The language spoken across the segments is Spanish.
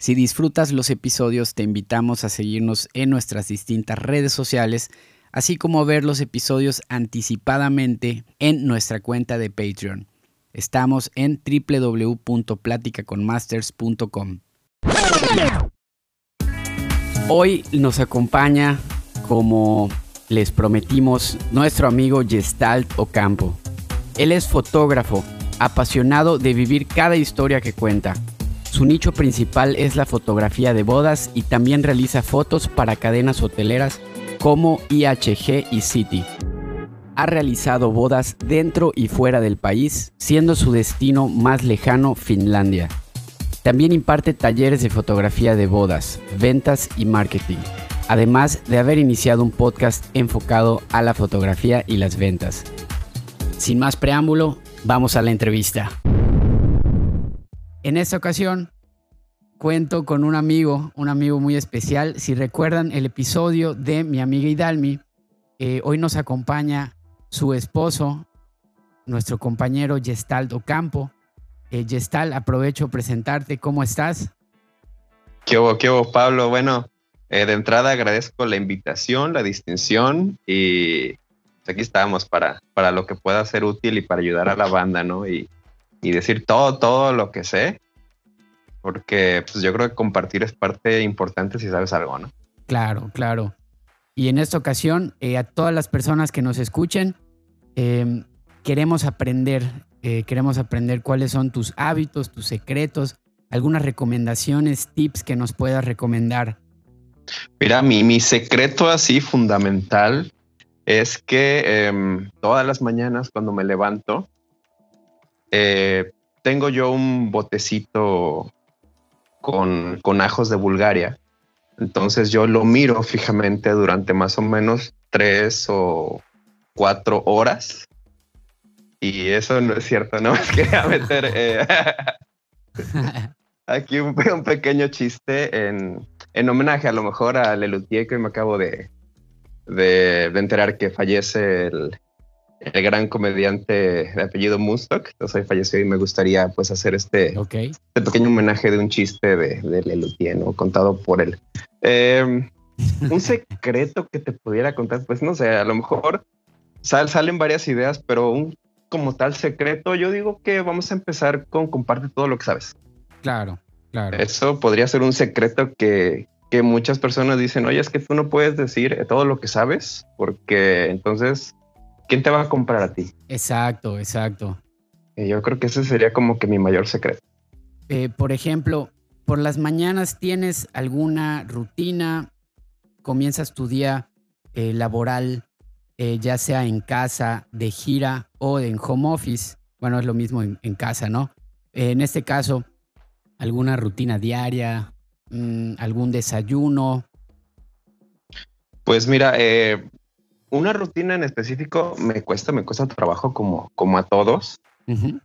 Si disfrutas los episodios, te invitamos a seguirnos en nuestras distintas redes sociales, así como a ver los episodios anticipadamente en nuestra cuenta de Patreon. Estamos en www.platicaconmasters.com. Hoy nos acompaña, como les prometimos, nuestro amigo Gestalt Ocampo. Él es fotógrafo, apasionado de vivir cada historia que cuenta su nicho principal es la fotografía de bodas y también realiza fotos para cadenas hoteleras como IHG y City. Ha realizado bodas dentro y fuera del país, siendo su destino más lejano Finlandia. También imparte talleres de fotografía de bodas, ventas y marketing, además de haber iniciado un podcast enfocado a la fotografía y las ventas. Sin más preámbulo, vamos a la entrevista. En esta ocasión cuento con un amigo, un amigo muy especial. Si recuerdan el episodio de mi amiga Hidalmi, eh, hoy nos acompaña su esposo, nuestro compañero Gestalt Ocampo. Eh, Gestal, aprovecho presentarte. ¿Cómo estás? ¿Qué hubo, qué hubo, Pablo? Bueno, eh, de entrada agradezco la invitación, la distinción y pues, aquí estamos para, para lo que pueda ser útil y para ayudar a la banda, ¿no? Y y decir todo, todo lo que sé, porque pues yo creo que compartir es parte importante si sabes algo, ¿no? Claro, claro. Y en esta ocasión, eh, a todas las personas que nos escuchen, em, queremos aprender, eh, queremos aprender cuáles son tus hábitos, tus secretos, algunas recomendaciones, tips que nos puedas recomendar. Mira, mi, mi secreto así fundamental es que em, todas las mañanas cuando me levanto, eh, tengo yo un botecito con, con ajos de Bulgaria. Entonces yo lo miro fijamente durante más o menos tres o cuatro horas. Y eso no es cierto, no quería meter eh, aquí un, pequeño chiste en, en, homenaje a lo mejor a Lelutier que me acabo de, de enterar que fallece el, el gran comediante de apellido Moonstock. Entonces falleció y me gustaría pues hacer este, este pequeño homenaje de un chiste de, de Lelutier, ¿no? Contado por él. Em, un secreto que te pudiera contar, pues no sé, a lo mejor salen varias ideas, pero un como tal secreto, yo digo que vamos a empezar con comparte todo lo que sabes. Claro, claro. Eso podría ser un secreto que, que muchas personas dicen, oye, es que tú no puedes decir todo lo que sabes, porque entonces ¿quién te va a comprar a ti? Exacto, exacto. yo creo que ese sería como que mi mayor secreto. Eh, por ejemplo, por las mañanas tienes alguna rutina, comienzas tu día eh, laboral, eh, ya sea en casa, de gira o en home office. Bueno, es lo mismo en, casa, ¿no? en este caso, alguna rutina diaria, mm, algún desayuno. Pues mira, una rutina en específico me cuesta, me cuesta trabajo como, como a todos,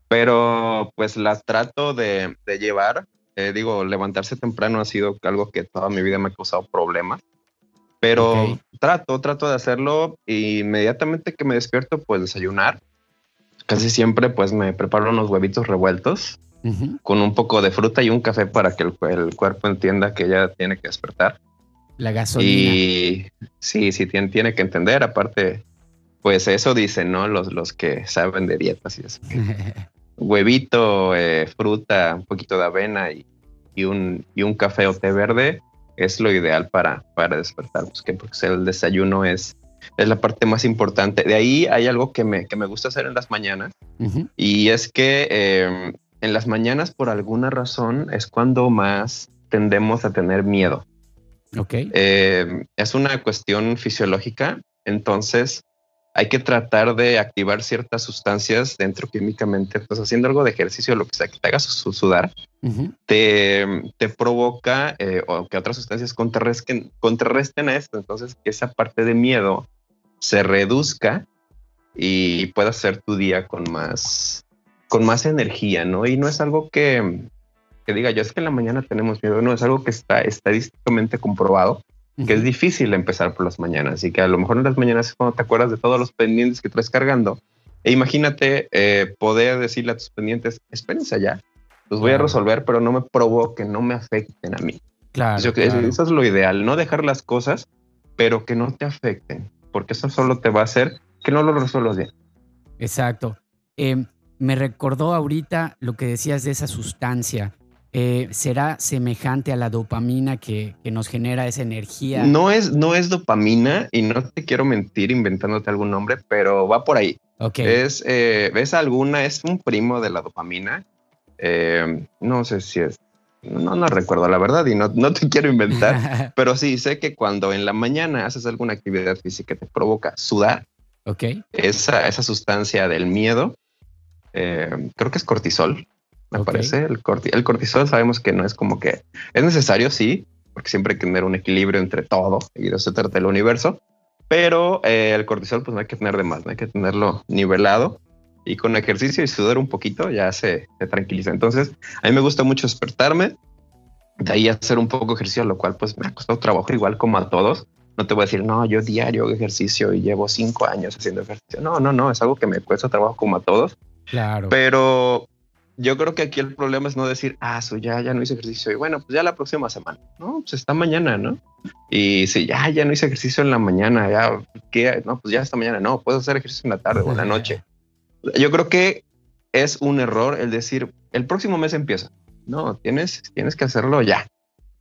pero pues las trato de, llevar. Eh, digo, levantarse temprano ha sido algo que toda mi vida me ha causado problemas, pero trato, trato de hacerlo inmediatamente que me despierto, pues desayunar. Casi siempre pues me preparo unos huevitos revueltos con un poco de fruta y un café para que el, el cuerpo entienda que ya tiene que despertar. La gasolina. Y sí, sí, tiene, tiene que entender. Aparte, pues eso dicen, ¿no? Los, los que saben de dietas y eso. Huevito, eh, fruta, un poquito de avena y, y, un, y un café o té verde es lo ideal para, para despertar. Pues que porque el desayuno es, es la parte más importante. De ahí hay algo que me, que me gusta hacer en las mañanas y es que em, en las mañanas por alguna razón es cuando más tendemos a tener miedo. Ok. Eh, es una cuestión fisiológica, entonces hay que tratar de activar ciertas sustancias dentro químicamente, pues haciendo algo de ejercicio, lo que sea que te hagas sudar, te, te, provoca eh, o que otras sustancias contrarresten, contrarresten a esto, entonces que esa parte de miedo se reduzca y puedas hacer tu día con más, con más energía, ¿no? Y no es algo que, que diga yo es que en la mañana tenemos miedo, no, es algo que está estadísticamente comprobado, que es difícil empezar por las mañanas y que a lo mejor en las mañanas es cuando te acuerdas de todos los pendientes que traes cargando. E imagínate eh, poder decirle a tus pendientes, espérense allá, los voy a resolver, pero no me provoquen, no me afecten a mí. Claro, Eso, eso es lo ideal, no dejar las cosas, pero que no te afecten, porque eso solo te va a hacer que no lo resuelvas bien. Exacto. Em, me recordó ahorita lo que decías de esa sustancia. Eh, ¿Será semejante a la dopamina que, nos genera esa energía? No es, no es dopamina y no te quiero mentir inventándote algún nombre, pero va por ahí. Ok. Es, eh, ¿ves alguna? Es un primo de la dopamina. Eh, no sé si es, no, no recuerdo la verdad y no, no te quiero inventar, pero sí sé que cuando en la mañana haces alguna actividad física que te provoca sudar, ok. esa, esa sustancia del miedo, creo que es cortisol, me parece. El, el cortisol sabemos que no es como que es necesario, sí, porque siempre hay que tener un equilibrio entre todo y de eso trata el universo. Pero eh, el cortisol, pues no hay que tener de más, no hay que tenerlo nivelado y con ejercicio y sudar un poquito ya se, se tranquiliza. Entonces, a mí me gusta mucho despertarme, de ahí hacer un poco de ejercicio, lo cual pues me ha costado trabajo igual como a todos. No te voy a decir, no, yo diario ejercicio y llevo cinco años haciendo ejercicio. No, no, no, es algo que me cuesta trabajo como a todos. Claro. Pero yo creo que aquí el problema es no decir, ah, so ya, ya no hice ejercicio y bueno, pues ya la próxima semana, no, pues está mañana, ¿no? Y si ya, ya no hice ejercicio en la mañana, ya, ¿qué? No, pues ya esta mañana, no, puedo hacer ejercicio en la tarde o en la noche. Yo creo que es un error el decir, el próximo mes empieza. No, tienes, tienes que hacerlo ya.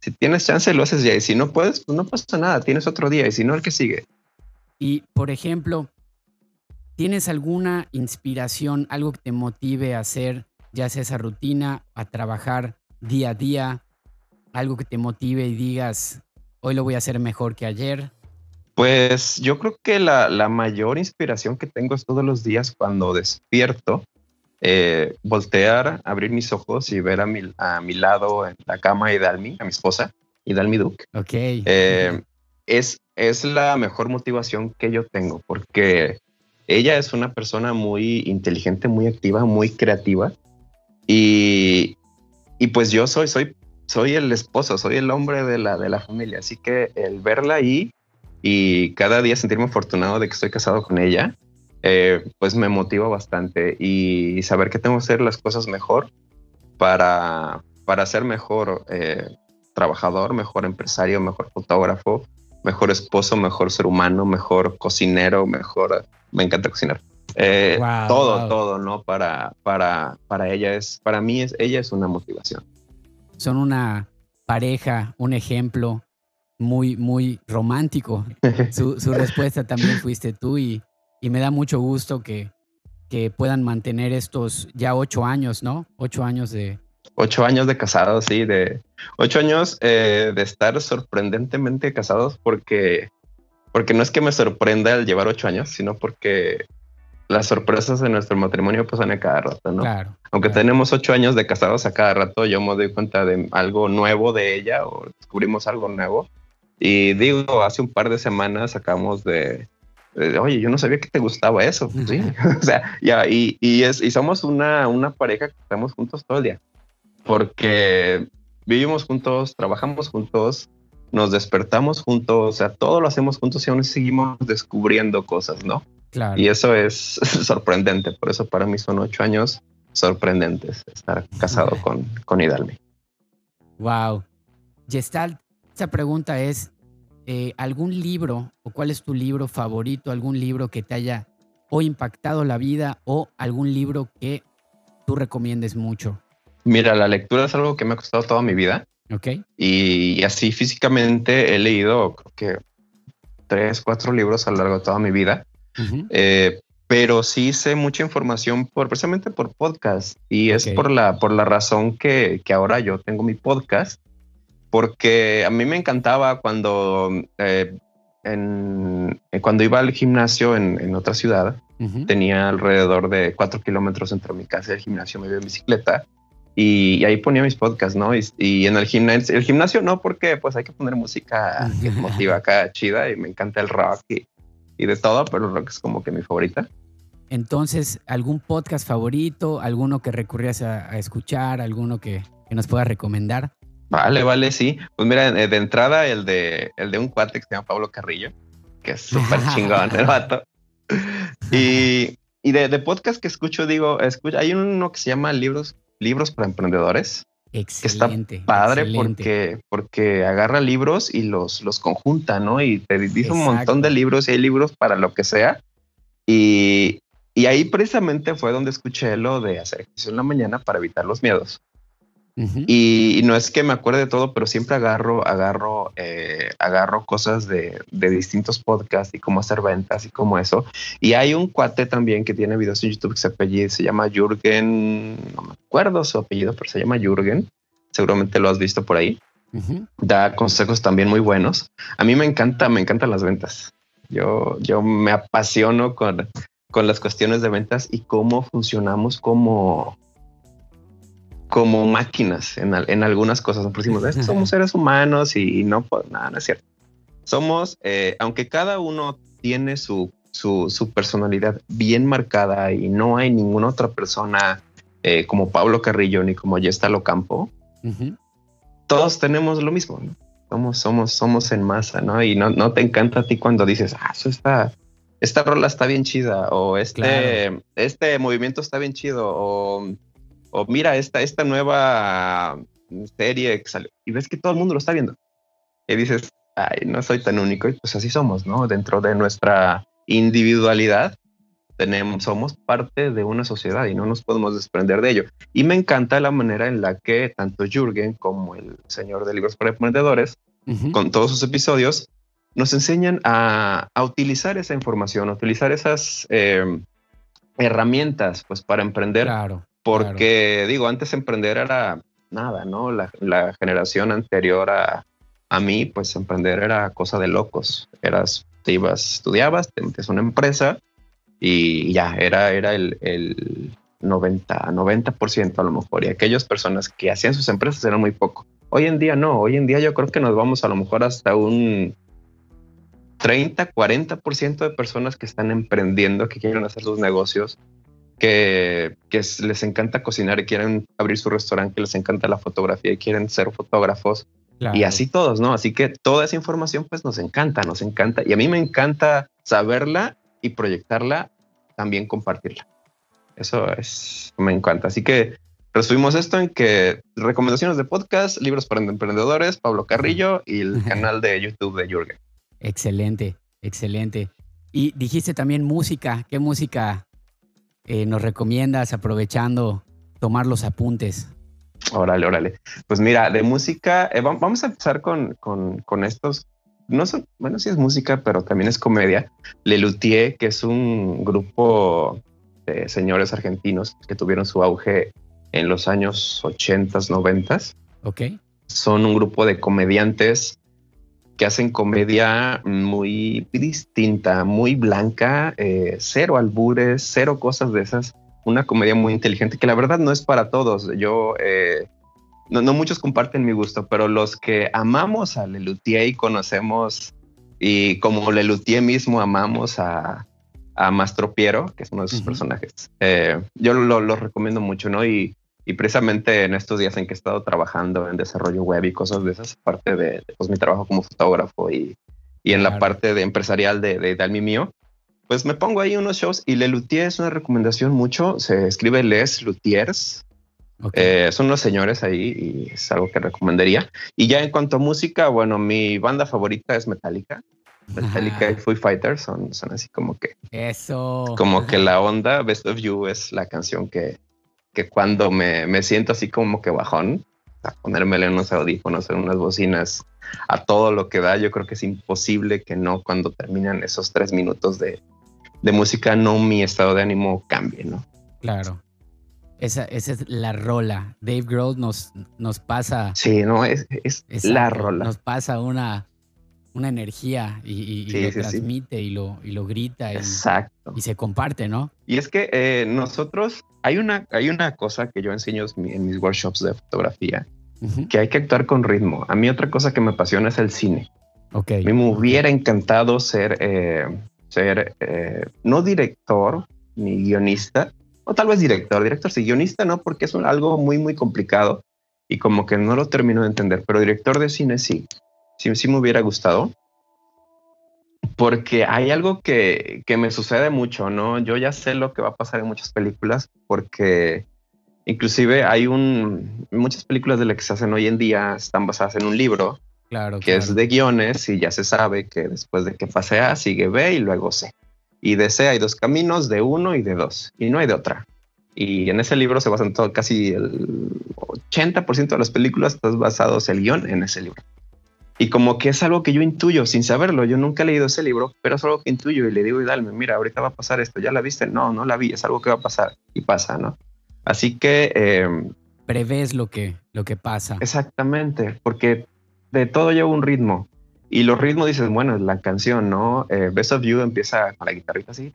Si tienes chance, lo haces ya. Y si no puedes, pues no pasa nada, tienes otro día. Y si no, el que sigue. Y, por ejemplo, ¿tienes alguna inspiración, algo que te motive a hacer ya sea esa rutina, a trabajar día a día, algo que te motive y digas, hoy lo voy a hacer mejor que ayer? Pues yo creo que la, la mayor inspiración que tengo es todos los días cuando despierto, eh, voltear, abrir mis ojos y ver a mi, a mi lado en la cama a Idalmi, a mi esposa, Idalmi Duke. Ok. Eh, es, es la mejor motivación que yo tengo porque ella es una persona muy inteligente, muy activa, muy creativa y, y pues yo soy, soy, soy el esposo, soy el hombre de la, de la familia. Así que el verla ahí y cada día sentirme afortunado de que estoy casado con ella, eh, pues me motiva bastante y saber que tengo que hacer las cosas mejor para, para ser mejor eh, trabajador, mejor empresario, mejor fotógrafo, mejor esposo, mejor ser humano, mejor cocinero, mejor... Me encanta cocinar. Eh, todo, todo, ¿no? Para, para, para ella es, para mí es, ella es una motivación. Son una pareja, un ejemplo muy, muy romántico. su, respuesta también fuiste tú y, y me da mucho gusto que, que puedan mantener estos ya ocho años, ¿no? Ocho años de... Ocho años de casados, sí, de ocho años eh, de estar sorprendentemente casados porque, porque no es que me sorprenda el llevar ocho años, sino porque las sorpresas de nuestro matrimonio pasan a cada rato, ¿no? Claro. Aunque tenemos ocho años de casados a cada rato, yo me doy cuenta de algo nuevo de ella o descubrimos algo nuevo. Y digo, hace un par de semanas sacamos de, oye, yo no sabía que te gustaba eso. sí, o sea, ya, y, y, es, y somos una, una pareja que estamos juntos todo el día. Porque vivimos juntos, trabajamos juntos, nos despertamos juntos, o sea, todo lo hacemos juntos y aún seguimos descubriendo cosas, ¿no? Y eso es sorprendente. Por eso para mí son ocho años sorprendentes estar casado con, con Hidalmi. Wow. Gestalt, esa pregunta es, eh, ¿algún libro o cuál es tu libro favorito? ¿Algún libro que te haya o impactado la vida o algún libro que tú recomiendes mucho? Mira, la lectura es algo que me ha costado toda mi vida. Ok. Y, así físicamente he leído, creo que tres, cuatro libros a lo largo de toda mi vida. Eh, pero sí sé mucha información por precisamente por podcast y es por la por la razón que, que, ahora yo tengo mi podcast porque a mí me encantaba cuando eh, en, eh, cuando iba al gimnasio en, en otra ciudad tenía alrededor de cuatro kilómetros entre mi casa y el gimnasio me iba en bicicleta y, ahí ponía mis podcasts, ¿no? Y, en el gimnasio, el gimnasio no, porque pues hay que poner música que motiva acá chida y me encanta el rock y, y de todo, pero rock es como que mi favorita. Entonces, ¿algún podcast favorito? ¿Alguno que recurrías a, escuchar? ¿Alguno que, nos puedas recomendar? Vale, vale, sí. Pues mira, de entrada el de, el de un cuate que se llama Pablo Carrillo, que es súper chingón el vato. Y, y de, de, podcast que escucho, digo, escucha, hay uno que se llama Libros, libros para emprendedores. Excelente. está padre porque porque agarra libros y los los conjunta, ¿no? Y te dice un montón de libros y hay libros para lo que sea. Y, y ahí precisamente fue donde escuché lo de hacer ejercicio en la mañana para evitar los miedos y, no es que me acuerde de todo, pero siempre agarro, agarro, eh, agarro cosas de, de, distintos podcasts y cómo hacer ventas y cómo eso. Y hay un cuate también que tiene videos en YouTube que se apellida, se llama Jürgen, no me acuerdo su apellido, pero se llama Jürgen. Seguramente lo has visto por ahí. Da consejos también muy buenos. A mí me encanta, me encantan las ventas. Yo, yo me apasiono con, con las cuestiones de ventas y cómo funcionamos como, como máquinas en, en algunas cosas. Nos decimos, somos seres humanos y no, pues nada, no es cierto. Somos, eh, aunque cada uno tiene su, su, su, personalidad bien marcada y no hay ninguna otra persona eh, como Pablo Carrillo ni como Yestalo Campo, todos tenemos lo mismo. Somos, somos, somos en masa, ¿no? Y no, no te encanta a ti cuando dices, ah, eso está, esta rola está bien chida o este, este movimiento está bien chido o o mira esta, esta nueva serie que salió y ves que todo el mundo lo está viendo. Y dices, ay, no soy tan único y pues así somos, ¿no? Dentro de nuestra individualidad tenemos, somos parte de una sociedad y no nos podemos desprender de ello. Y me encanta la manera en la que tanto Jürgen como el señor de libros para emprendedores, con todos sus episodios, nos enseñan a, a utilizar esa información, a utilizar esas eh, herramientas pues para emprender claro. Porque digo, antes emprender era nada, ¿no? La, generación anterior a, a, mí, pues emprender era cosa de locos. Eras, te ibas, estudiabas, te metes una empresa y ya, era, era el, el 90, 90% a lo mejor. Y aquellas personas que hacían sus empresas eran muy poco. Hoy en día no, hoy en día yo creo que nos vamos a lo mejor hasta un 30, 40% de personas que están emprendiendo, que quieren hacer sus negocios que, les encanta cocinar y quieren abrir su restaurante, que les encanta la fotografía y quieren ser fotógrafos. Y así todos, ¿no? Así que toda esa información pues nos encanta, nos encanta. Y a mí me encanta saberla y proyectarla, también compartirla. Eso es, me encanta. Así que resumimos esto en que recomendaciones de podcast, libros para emprendedores, Pablo Carrillo y el canal de YouTube de Jürgen. Excelente, excelente. Y dijiste también música. ¿Qué música eh, nos recomiendas aprovechando tomar los apuntes? Órale, órale. Pues mira, de música, eh, vamos a empezar con, con, estos. No son, bueno, sí es música, pero también es comedia. Lelutier, que es un grupo de señores argentinos que tuvieron su auge en los años 80, 90. Ok. Son un grupo de comediantes que hacen comedia muy distinta, muy blanca, eh, cero albures, cero cosas de esas. Una comedia muy inteligente que la verdad no es para todos. Yo, eh, no, muchos comparten mi gusto, pero los que amamos a Lelutier y conocemos, y como Lelutier mismo amamos a, a Mastro Piero, que es uno de sus personajes, eh, yo lo, lo, recomiendo mucho, ¿no? Y y precisamente en estos días en que he estado trabajando en desarrollo web y cosas de esas, parte de pues, mi trabajo como fotógrafo y, y en la parte de empresarial de, de, de mío, pues me pongo ahí unos shows y Le Luthier es una recomendación mucho. Se escribe Les Luthiers. Eh, son unos señores ahí y es algo que recomendaría. Y ya en cuanto a música, bueno, mi banda favorita es Metallica. Metallica y Foo Fighters son, son así como que. Eso. Como que la onda Best of You es la canción que, que cuando me, me siento así como que bajón, a ponérmele unos audífonos en unas bocinas a todo lo que da, yo creo que es imposible que no cuando terminan esos tres minutos de, de música, no mi estado de ánimo cambie, ¿no? Claro. Esa, esa es la rola. Dave Grohl nos, nos pasa. Sí, no, es, es la rola. Nos pasa una, una energía y, lo transmite y lo, y lo grita. Exacto. Y, se comparte, ¿no? Y es que eh, nosotros, hay una, hay una cosa que yo enseño en mis workshops de fotografía, que hay que actuar con ritmo. A mí otra cosa que me apasiona es el cine. Me hubiera encantado ser, eh, ser eh, no director ni guionista, o tal vez director, director sí, guionista no, porque es algo muy, muy complicado y como que no lo termino de entender, pero director de cine sí sí, me hubiera gustado. Porque hay algo que, me sucede mucho, ¿no? Yo ya sé lo que va a pasar en muchas películas porque Inclusive hay un muchas películas de las que se hacen hoy en día están basadas en un libro claro, que es de guiones y ya se sabe que después de que pase A sigue B y luego C. Y de C hay dos caminos, de uno y de dos, y no hay de otra. Y en ese libro se basan todo, casi el 80% de las películas están basados el guion en ese libro. Y como que es algo que yo intuyo sin saberlo, yo nunca he leído ese libro, pero es algo que intuyo y le digo, y dale, mira, ahorita va a pasar esto, ¿ya la viste? No, no la vi, es algo que va a pasar y pasa, ¿no? Así que... Eh, Prevés lo que, lo que pasa. Exactamente, porque de todo lleva un ritmo. Y los ritmos dices, bueno, la canción, ¿no? Eh, Best of You empieza con la guitarrita así,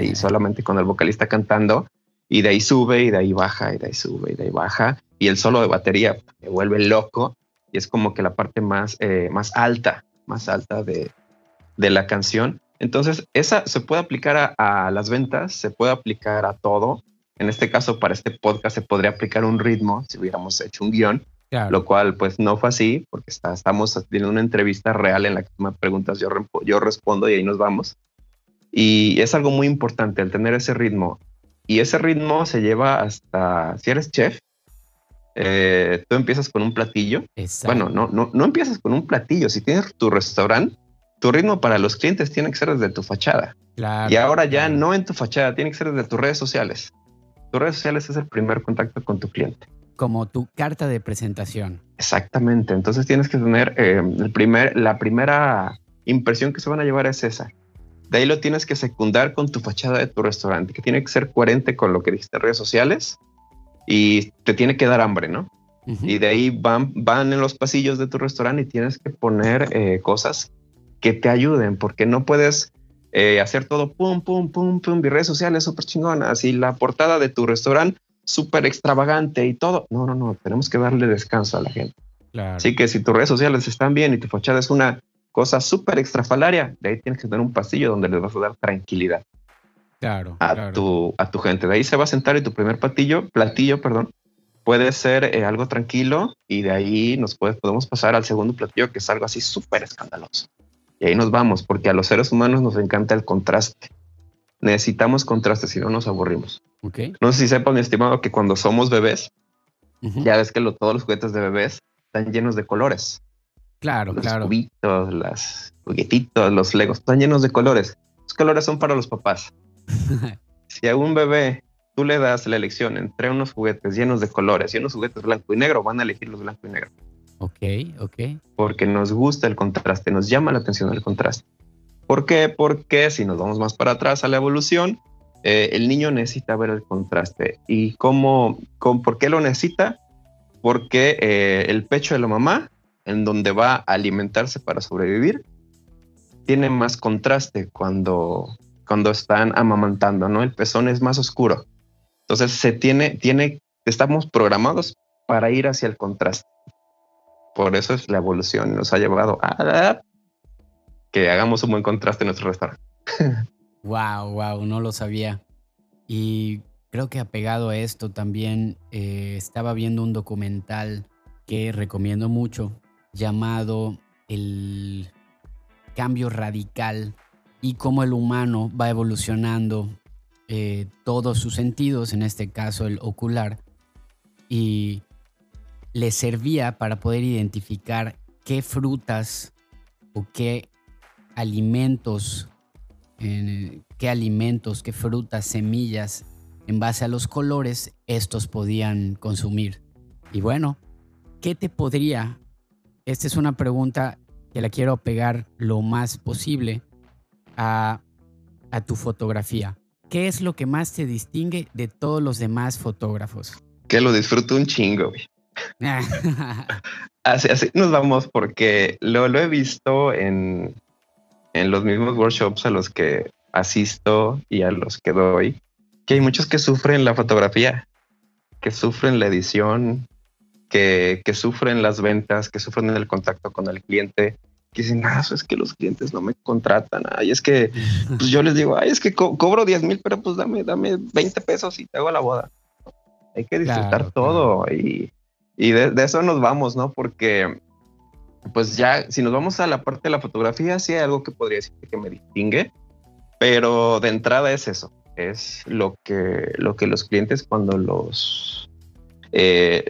y solamente con el vocalista cantando, y de ahí sube, y de ahí baja, y de ahí sube, y de ahí baja, y el solo de batería me vuelve loco, y es como que la parte más, eh, más alta, más alta de, de, la canción. Entonces, esa se puede aplicar a, a, las ventas, se puede aplicar a todo. En este caso, para este podcast se podría aplicar un ritmo si hubiéramos hecho un guion, lo cual pues no fue así, porque está, estamos teniendo una entrevista real en la que me preguntas, yo, yo respondo y ahí nos vamos. Y es algo muy importante el tener ese ritmo. Y ese ritmo se lleva hasta, si eres chef, eh, tú empiezas con un platillo. Bueno, no, no, no empiezas con un platillo. Si tienes tu restaurante, tu ritmo para los clientes tiene que ser desde tu fachada. y ahora ya no en tu fachada, tiene que ser desde tus redes sociales. Tus redes sociales es el primer contacto con tu cliente como tu carta de presentación. Exactamente. Entonces tienes que tener eh, el primer, la primera impresión que se van a llevar es esa. De ahí lo tienes que secundar con tu fachada de tu restaurante, que tiene que ser coherente con lo que dijiste en redes sociales y te tiene que dar hambre, ¿no? Y de ahí van, van en los pasillos de tu restaurante y tienes que poner eh, cosas que te ayuden, porque no puedes eh, hacer todo pum, pum, pum, pum, y redes sociales súper chingonas y la portada de tu restaurante súper extravagante y todo. No, no, no, tenemos que darle descanso a la gente. Así que si tus redes sociales están bien y tu fachada es una cosa súper extrafalaria, de ahí tienes que tener un pasillo donde les vas a dar tranquilidad. Claro. A, Tu, a tu gente. De ahí se va a sentar y tu primer platillo, platillo, perdón, puede ser eh, algo tranquilo y de ahí nos podemos pasar al segundo platillo que es algo así súper escandaloso. Y ahí nos vamos, porque a los seres humanos nos encanta el contraste necesitamos contraste, si no nos aburrimos. Okay. No sé si sepa, mi estimado, que cuando somos bebés, ya ves que todos los juguetes de bebés están llenos de colores. Claro, los claro. cubitos, los juguetitos, los legos, están llenos de colores. Los colores son para los papás. Si a un bebé tú le das la elección entre unos juguetes llenos de colores y unos juguetes blanco y negro, van a elegir los blanco y negro. Ok, ok. Porque nos gusta el contraste, nos llama la atención el contraste. ¿Por qué? Porque si nos vamos más para atrás a la evolución, eh, el niño necesita ver el contraste. ¿Y cómo, por qué lo necesita? Porque eh, el pecho de la mamá, en donde va a alimentarse para sobrevivir, tiene más contraste cuando, cuando están amamantando, ¿no? El pezón es más oscuro. Entonces se tiene, tiene, estamos programados para ir hacia el contraste. Por eso es la evolución, nos ha llevado a que hagamos un buen contraste en nuestro restaurante. wow, wow, no lo sabía. Y creo que apegado a esto también eh, estaba viendo un documental que recomiendo mucho llamado El cambio radical y cómo el humano va evolucionando eh, todos sus sentidos, en este caso el ocular, y le servía para poder identificar qué frutas o qué alimentos, qué alimentos, qué frutas, semillas, en base a los colores, estos podían consumir. Y bueno, ¿qué te podría? Esta es una pregunta que la quiero pegar lo más posible a, a tu fotografía. ¿Qué es lo que más te distingue de todos los demás fotógrafos? Que lo disfruto un chingo, así, así nos vamos porque lo, lo he visto en, en los mismos workshops a los que asisto y a los que doy, que hay muchos que sufren la fotografía, que sufren la edición, que, que sufren las ventas, que sufren el contacto con el cliente, que dicen, ah, es que los clientes no me contratan, ay, es que pues yo les digo, ay, es que cobro 10 mil, pero pues dame, dame 20 pesos y te hago la boda. Hay que disfrutar todo y, y de, de, eso nos vamos, ¿no? Porque pues ya, si nos vamos a la parte de la fotografía, sí hay algo que podría decir que me distingue, pero de entrada es eso, es lo que, lo que los clientes cuando los... Eh,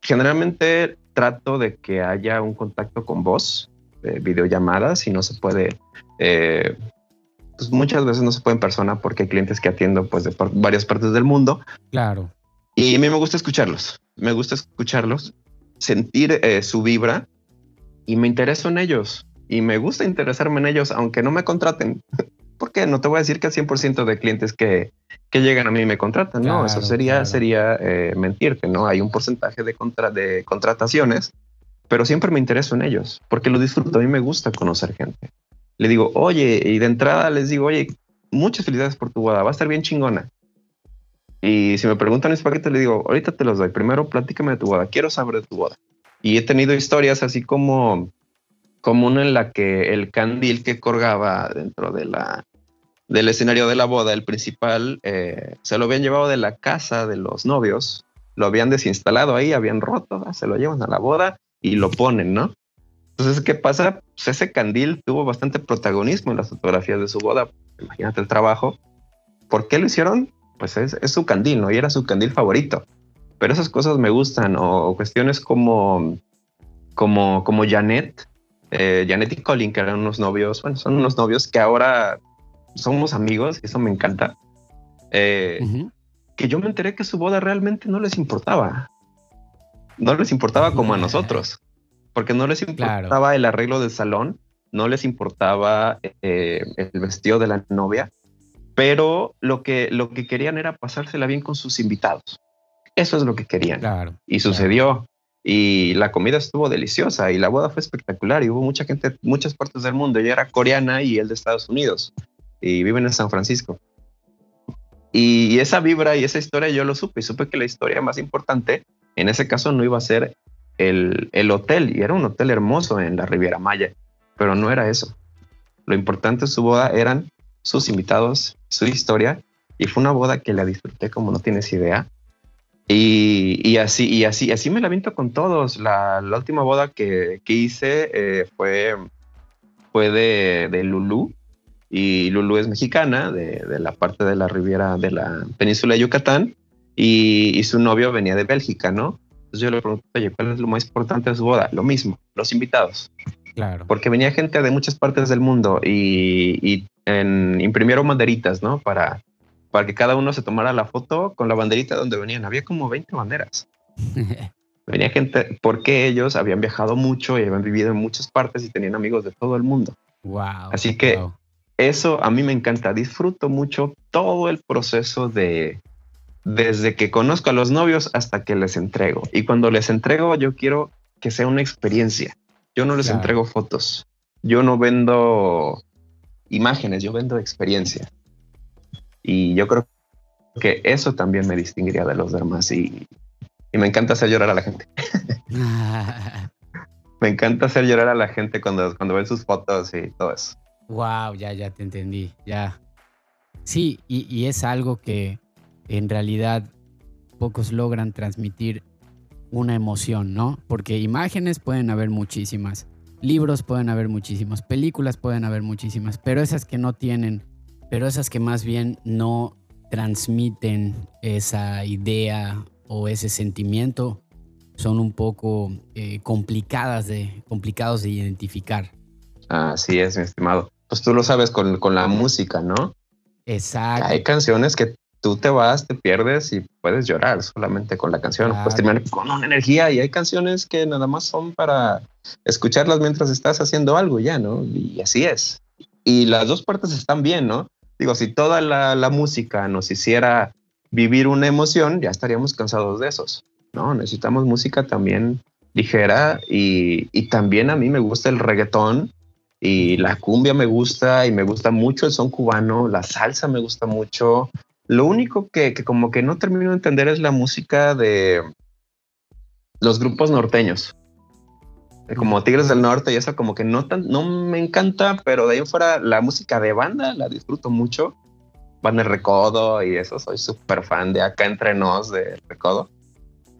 generalmente trato de que haya un contacto con voz, videollamadas, y no se puede... Eh, pues muchas veces no se puede en persona porque hay clientes que atiendo pues de varias partes del mundo. Claro. Y a mí me gusta escucharlos, me gusta escucharlos, sentir eh, su vibra y me intereso en ellos y me gusta interesarme en ellos, aunque no me contraten. Porque no te voy a decir que el 100% de clientes que, que, llegan a mí me contratan. no, eso sería, sería eh, mentirte. No hay un porcentaje de, contra, de contrataciones, pero siempre me intereso en ellos porque lo disfruto. A mí me gusta conocer gente. Le digo, oye, y de entrada les digo, oye, muchas felicidades por tu boda, va a estar bien chingona. Y si me preguntan mis paquetes, le digo, ahorita te los doy. Primero, platícame de tu boda. Quiero saber de tu boda. Y he tenido historias así como, como una en la que el candil que colgaba dentro de la, del escenario de la boda, el principal, eh, se lo habían llevado de la casa de los novios, lo habían desinstalado ahí, habían roto, se lo llevan a la boda y lo ponen, ¿no? Entonces, ¿qué pasa? Pues ese candil tuvo bastante protagonismo en las fotografías de su boda. Imagínate el trabajo. ¿Por qué lo hicieron? pues es, su candil, ¿no? Y era su candil favorito. Pero esas cosas me gustan, o, cuestiones como, como, como Janet, eh, Janet y Colin, que eran unos novios, bueno, son unos novios que ahora somos amigos, y eso me encanta. Eh, que yo me enteré que su boda realmente no les importaba. No les importaba como a nosotros, porque no les importaba el arreglo del salón, no les importaba eh, el vestido de la novia, pero lo que, lo que querían era pasársela bien con sus invitados. Eso es lo que querían. y sucedió. Y la comida estuvo deliciosa y la boda fue espectacular y hubo mucha gente, muchas partes del mundo. Ella era coreana y él de Estados Unidos y viven en San Francisco. Y esa vibra y esa historia yo lo supe y supe que la historia más importante en ese caso no iba a ser el, el hotel y era un hotel hermoso en la Riviera Maya, pero no era eso. Lo importante de su boda eran sus invitados, su historia, y fue una boda que la disfruté como no tienes idea. Y, así, y así, así me la viento con todos. La, última boda que, hice eh, fue, fue de, de Lulu, y Lulu es mexicana, de, la parte de la Riviera de la península de Yucatán, y, su novio venía de Bélgica, ¿no? Entonces yo le pregunté, oye, ¿cuál es lo más importante de su boda? Lo mismo, los invitados. Claro. Porque venía gente de muchas partes del mundo y, imprimieron banderitas, ¿no? Para, para que cada uno se tomara la foto con la banderita donde venían. Había como 20 banderas. venía gente porque ellos habían viajado mucho y habían vivido en muchas partes y tenían amigos de todo el mundo. Wow. Así que eso a mí me encanta. Disfruto mucho todo el proceso de desde que conozco a los novios hasta que les entrego. Y cuando les entrego, yo quiero que sea una experiencia. Yo no les entrego fotos. Yo no vendo imágenes, yo vendo experiencia. Y yo creo que eso también me distinguiría de los demás y, me encanta hacer llorar a la gente. me encanta hacer llorar a la gente cuando, cuando ven sus fotos y todo eso. Wow, ya, ya te entendí, ya. Sí, y, y es algo que en realidad pocos logran transmitir una emoción, ¿no? Porque imágenes pueden haber muchísimas, libros pueden haber muchísimas, películas pueden haber muchísimas, pero esas que no tienen, pero esas que más bien no transmiten esa idea o ese sentimiento son un poco eh, complicadas de, complicados de identificar. Así es, mi estimado. Pues tú lo sabes con, con la música, ¿no? Exacto. Hay canciones que tú te vas, te pierdes y puedes llorar solamente con la canción. Pues terminar con una energía y hay canciones que nada más son para escucharlas mientras estás haciendo algo ya, ¿no? Y así es. Y las dos partes están bien, ¿no? Digo, si toda la, música nos hiciera vivir una emoción, ya estaríamos cansados de esos, ¿no? Necesitamos música también ligera y, y también a mí me gusta el reggaetón y la cumbia me gusta y me gusta mucho el son cubano, la salsa me gusta mucho, lo único que, como que no termino de entender es la música de los grupos norteños. Como Tigres del Norte y eso como que no tan, no me encanta, pero de ahí fuera la música de banda la disfruto mucho. Van el Recodo y eso, soy súper fan de acá entre nos de Recodo.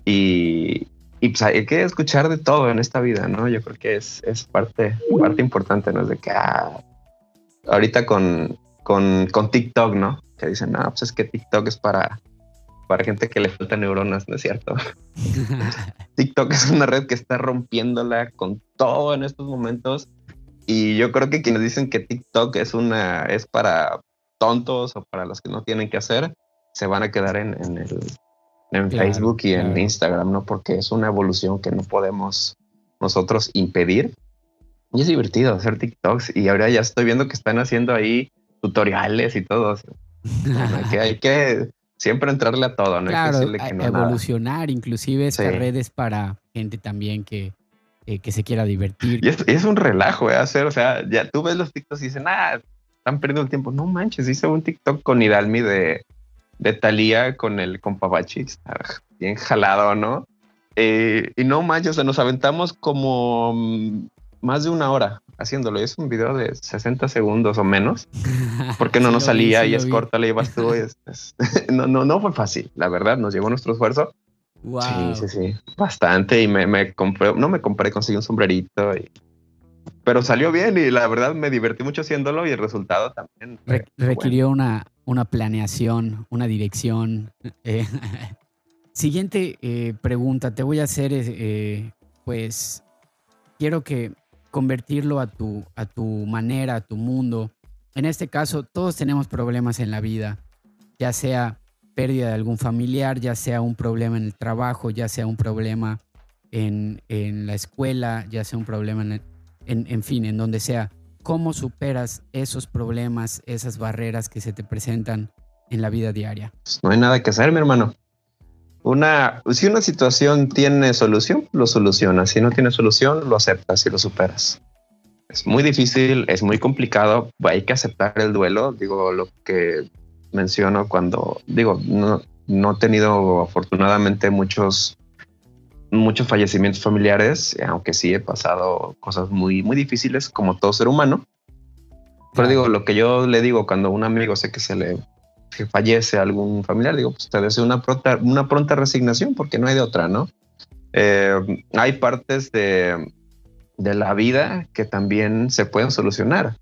Y, y pues hay que escuchar de todo en esta vida, ¿no? Yo creo que es, es parte, parte importante, ¿no? Es de que ah, ahorita con, con, con TikTok, ¿no? Que dicen, no, pues es que TikTok es para, para gente que le falta neuronas, ¿no es cierto? TikTok es una red que está rompiéndola con todo en estos momentos. Y yo creo que quienes dicen que TikTok es una es para tontos o para los que no tienen que hacer, se van a quedar en, el en Facebook y en Instagram, ¿no? Porque es una evolución que no podemos nosotros impedir. Y es divertido hacer TikToks y ahora ya estoy viendo que están haciendo ahí tutoriales y todo. que hay que siempre entrarle a todo, ¿no? Claro, evolucionar inclusive estas redes para gente también que, eh, que se quiera divertir. Y es, un relajo ¿eh? hacer, o sea, ya tú ves los TikToks y dicen, ah, están perdiendo el tiempo. No manches, hice un TikTok con Hidalmi de, de Thalía con el con bien jalado, ¿no? Eh, y no manches, o sea, nos aventamos como mm, más de una hora haciéndolo. Es un video de 60 segundos o menos, porque no nos salía y es corta, le ibas tú. no, no, no fue fácil, la verdad, nos llevó nuestro esfuerzo. Sí, sí, sí, bastante. Y me, me, compré, no me compré, conseguí un sombrerito, y, pero salió bien y la verdad me divertí mucho haciéndolo y el resultado también. requirió una, una planeación, una dirección. Eh, siguiente eh, pregunta, te voy a hacer, eh, pues, quiero que convertirlo a tu, a tu manera, a tu mundo. En este caso, todos tenemos problemas en la vida, ya sea pérdida de algún familiar, ya sea un problema en el trabajo, ya sea un problema en, la escuela, ya sea un problema en, en, fin, en donde sea. ¿Cómo superas esos problemas, esas barreras que se te presentan en la vida diaria? Pues, no hay nada que hacer, mi hermano. Una, si una situación tiene solución, lo solucionas. Si no tiene solución, lo aceptas y lo superas. Es muy difícil, es muy complicado. Hay que aceptar el duelo. Digo, lo que menciono cuando digo, no, no he tenido afortunadamente muchos, muchos fallecimientos familiares, aunque sí he pasado cosas muy, muy difíciles como todo ser humano. Pero digo, lo que yo le digo cuando un amigo sé que se le que fallece algún familiar, digo, pues te deseo una pronta, una pronta resignación porque no hay de otra, ¿no? Eh, hay partes de, de la vida que también se pueden solucionar.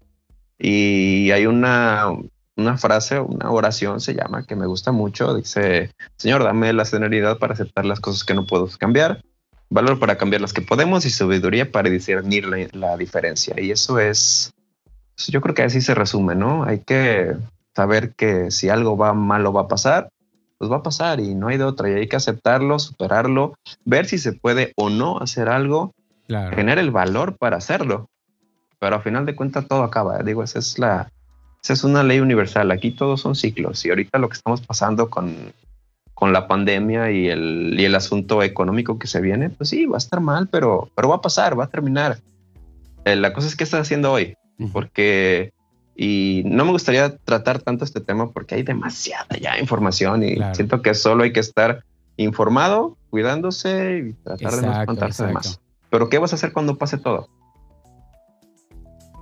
Y hay una, una frase, una oración se llama, que me gusta mucho. Dice, Señor, dame la serenidad para aceptar las cosas que no puedo cambiar, valor para cambiar las que podemos y sabiduría para discernir la, la diferencia. Y eso es, yo creo que así se resume, ¿no? Hay que saber que si algo va mal o va a pasar, pues va a pasar y no hay de otra y hay que aceptarlo, superarlo, ver si se puede o no hacer algo, tener el valor para hacerlo. Pero a final de cuentas todo acaba, digo, esa es la esa es una ley universal, aquí todos son ciclos y ahorita lo que estamos pasando con, con la pandemia y el, y el asunto económico que se viene, pues sí, va a estar mal, pero, pero va a pasar, va a terminar. Eh, la cosa es qué estás haciendo hoy, porque y no me gustaría tratar tanto este tema porque hay demasiada ya información y siento que solo hay que estar informado, cuidándose y tratar de no espantarse de más. Pero ¿qué vas a hacer cuando pase todo?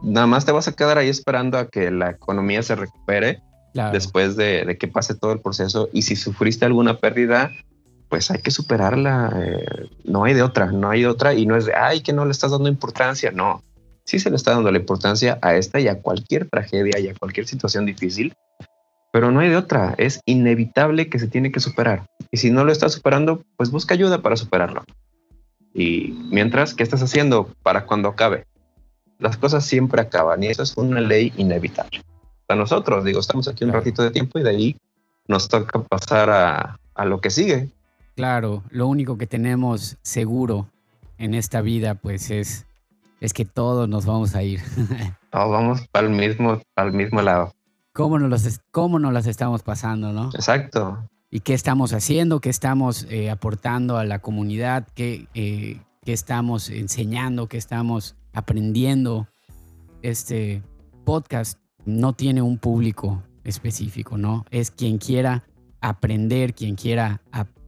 Nada más te vas a quedar ahí esperando a que la economía se recupere después de, que pase todo el proceso. Y si sufriste alguna pérdida, pues hay que superarla. Eh, no hay de otra, no hay de otra. Y no es de, ay, que no le estás dando importancia. No, sí se le está dando la importancia a esta y a cualquier tragedia y a cualquier situación difícil, pero no hay de otra, es inevitable que se tiene que superar. Y si no lo estás superando, pues busca ayuda para superarlo. Y mientras, ¿qué estás haciendo para cuando acabe? Las cosas siempre acaban y eso es una ley inevitable. Para nosotros, digo, estamos aquí un ratito de tiempo y de ahí nos toca pasar a, a lo que sigue. Claro, lo único que tenemos seguro en esta vida pues es es que todos nos vamos a ir. todos vamos para el mismo, para el mismo lado. ¿Cómo nos, los, ¿Cómo nos las estamos pasando, no? Exacto. ¿Y qué estamos haciendo? ¿Qué estamos eh, aportando a la comunidad? ¿Qué, eh, ¿Qué estamos enseñando? ¿Qué estamos aprendiendo? Este podcast no tiene un público específico, ¿no? Es quien quiera aprender, quien quiera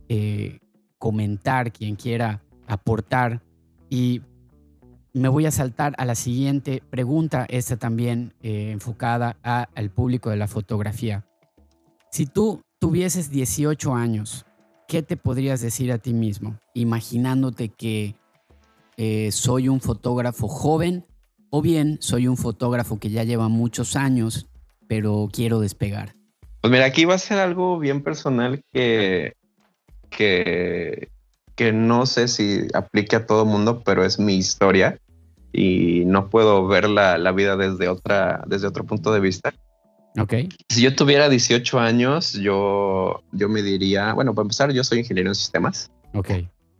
eh, comentar, quien quiera aportar. Y me voy a saltar a la siguiente pregunta, esta también eh, enfocada al público de la fotografía. Si tú tuvieses 18 años, ¿qué te podrías decir a ti mismo? Imaginándote que eh, soy un fotógrafo joven o bien soy un fotógrafo que ya lleva muchos años, pero quiero despegar. Pues mira, aquí va a ser algo bien personal que, que, que no sé si aplique a todo mundo, pero es mi historia y no puedo ver la, la, vida desde otra, desde otro punto de vista. Ok. Si yo tuviera 18 años, yo, yo me diría, bueno, para empezar, yo soy ingeniero en sistemas. Ok.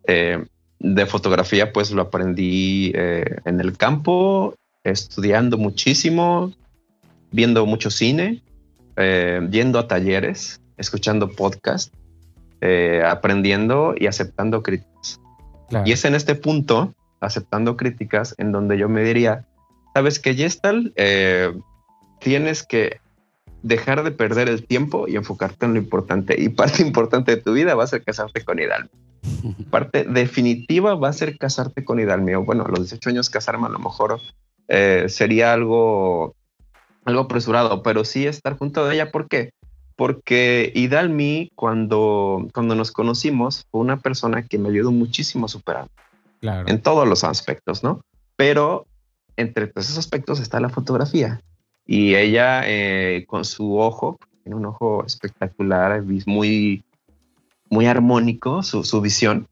Eh, de fotografía, pues lo aprendí eh, en el campo, estudiando muchísimo, viendo mucho cine, eh, yendo a talleres, escuchando podcasts, eh, aprendiendo y aceptando críticas. Claro. Y es en este punto, aceptando críticas, en donde yo me diría, sabes que Gestal, eh, tienes que dejar de perder el tiempo y enfocarte en lo importante. Y parte importante de tu vida va a ser casarte con Hidalgo. Parte definitiva va a ser casarte con Hidalgo. Bueno, a los 18 años casarme a lo mejor eh, sería algo, algo apresurado, pero sí estar junto de ella. ¿Por qué? Porque Hidalmi, cuando, cuando nos conocimos, fue una persona que me ayudó muchísimo a superar Claro. en todos los aspectos, ¿no? Pero entre todos esos aspectos está la fotografía. Y ella, eh, con su ojo, tiene un ojo espectacular, muy, muy armónico, su, su visión.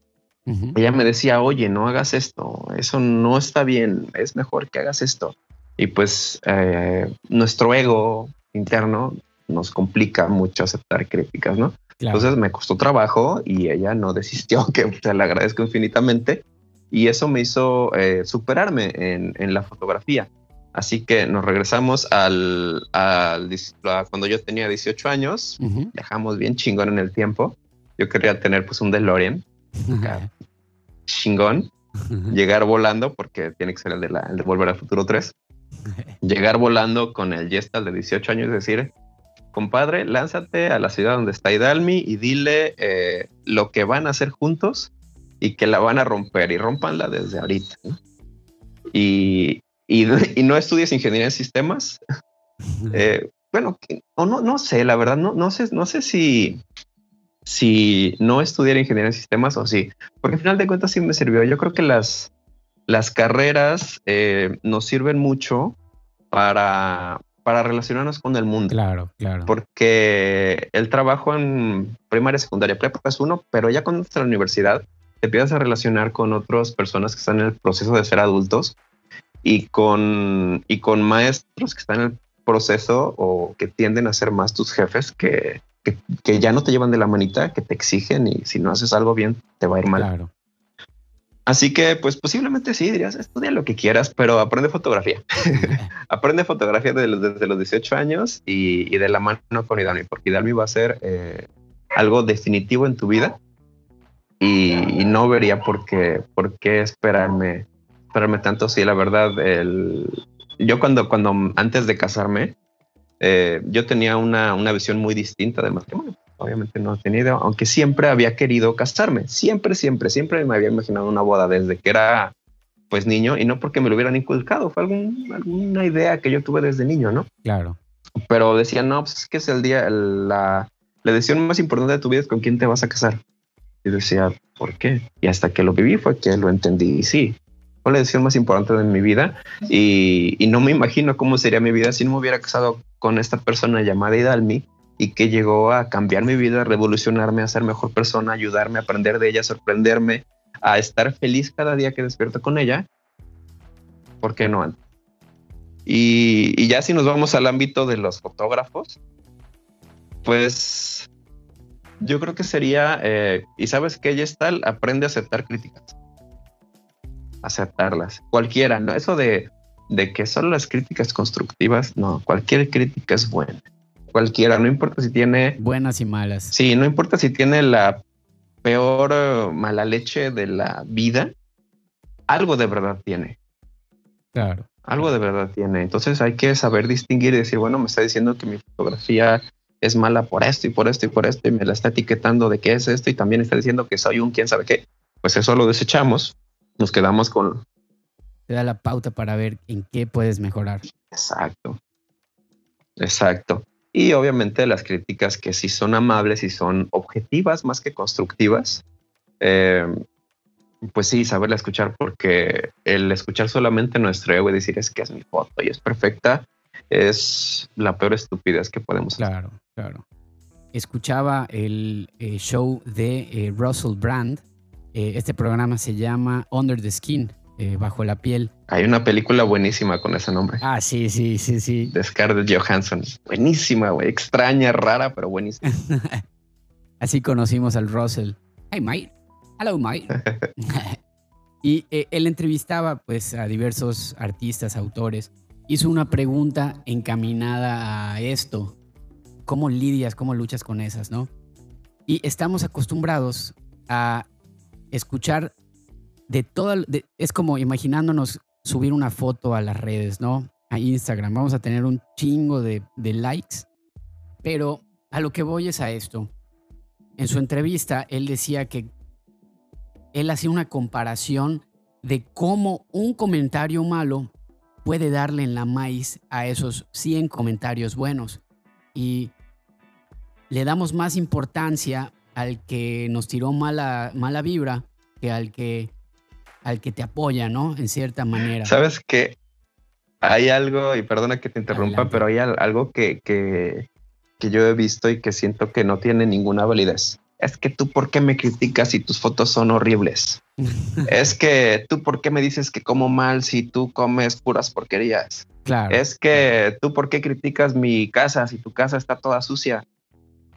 Ujú. Ella me decía, oye, no hagas esto, eso no está bien, es mejor que hagas esto. Y pues eh, nuestro ego interno nos complica mucho aceptar críticas, ¿no? Claro. Entonces me costó trabajo y ella no desistió, que se le agradezco infinitamente. Y eso me hizo eh, superarme en, en la fotografía. Así que nos regresamos al, al a cuando yo tenía 18 años, Ujú. viajamos bien chingón en el tiempo. Yo quería tener pues un DeLorean chingón, llegar volando, porque tiene que ser el de, la, el de Volver al Futuro 3, llegar volando con el Gestal de 18 años y decir, compadre, lánzate a la ciudad donde está Idalmi y dile eh, lo que van a hacer juntos y que la van a romper y rompanla desde ahorita. ¿no? Y, y, y no estudies ingeniería en sistemas. Eh, bueno, que- o no, no sé, la verdad, no, no sé, no sé si, si no estudiar ingeniería en sistemas o sí, porque al final de cuentas sí me sirvió. Yo creo que las, las carreras eh, nos sirven mucho para, para relacionarnos con el mundo. Claro, claro. Porque el trabajo en primaria, secundaria, prepa es uno, pero ya cuando estás en la universidad te empiezas a relacionar con otras personas que están en el proceso de ser adultos y con, y con maestros que están en el proceso o que tienden a ser más tus jefes que, que, que ya no te llevan de la manita, que te exigen y si no haces algo bien te va a ir mal. Claro. Así que pues posiblemente sí, dirías, estudia lo que quieras, pero aprende fotografía. aprende fotografía desde los, desde los 18 años y, de la mano con Hidalmi, porque Hidalmi va a ser eh, algo definitivo en tu vida y, y no vería por qué, por qué esperarme, esperarme tanto. Sí, la verdad, el, yo cuando, cuando antes de casarme, eh, yo tenía una, una visión muy distinta del matrimonio. Obviamente no he tenido, aunque siempre había querido casarme, siempre, siempre, siempre me había imaginado una boda desde que era pues niño y no porque me lo hubieran inculcado, fue algún, alguna idea que yo tuve desde niño, ¿no? Claro. Pero decía, no, pues es que es el día, el- la, la decisión más importante de tu vida es con quién te vas a casar. Y decía, ¿por qué? Y hasta que lo viví fue que lo entendí. Y sí, fue la decisión más importante de mi vida. Y, y no me imagino cómo sería mi vida si no me hubiera casado con esta persona llamada Hidalmi y que llegó a cambiar mi vida, a revolucionarme, a ser mejor persona, ayudarme a aprender de ella, sorprenderme, a estar feliz cada día que despierto con ella. ¿Por qué no antes? Y, y ya si nos vamos al ámbito de los fotógrafos, pues yo creo que sería, eh, y sabes que ella está, aprende a aceptar críticas. Aceptarlas. Cualquiera, ¿no? Eso de, de que solo las críticas constructivas, no, cualquier crítica es buena. Cualquiera, no importa si tiene, Buenas y malas. sí, no importa si tiene la peor eh, mala leche de la vida, algo de verdad tiene. Claro. Algo de verdad tiene. Entonces hay que saber distinguir y decir, bueno, me está diciendo que mi fotografía es mala por esto y por esto y por esto y me la está etiquetando de qué es esto y también está diciendo que soy un quién sabe qué. Pues eso lo desechamos. Nos quedamos con... Te da la pauta para ver en qué puedes mejorar. Exacto. Exacto. Y obviamente las críticas que sí son amables y son objetivas más que constructivas. eh, pues sí, saberla escuchar porque el escuchar solamente nuestro ego y decir es que es mi foto y es perfecta es la peor estupidez que podemos hacer. Claro, claro. escuchaba el eh, show de eh, Russell Brand. Este programa se llama Under the Skin, bajo la piel. Hay una película buenísima con ese nombre. Ah, sí, sí, sí, sí. De Scarlett Johansson. Buenísima, güey. Extraña, rara, pero buenísima. Así conocimos al Russell. Hey, mate. Hello, mate. y él entrevistaba pues a diversos artistas, autores. Hizo una pregunta encaminada a esto, cómo lidias, cómo luchas con esas, ¿no? Y estamos acostumbrados a escuchar de todo, es como imaginándonos subir una foto a las redes, ¿no? A Instagram, vamos a tener un chingo de, likes, pero a lo que voy es a esto. En su entrevista, él decía que él hacía una comparación de cómo un comentario malo puede darle en la maíz a esos 100 comentarios buenos. Y le damos más importancia al que nos tiró mala, mala vibra que al que al que te apoya, ¿no? En cierta manera. Sabes que hay algo, y perdona que te interrumpa, pero hay algo que, que, que, yo he visto y que siento que no tiene ninguna validez. Es que tú, ¿por qué me criticas si tus fotos son horribles? es que tú, ¿por qué me dices que como mal si tú comes puras porquerías? Claro. Es que tú, ¿por qué criticas mi casa si tu casa está toda sucia?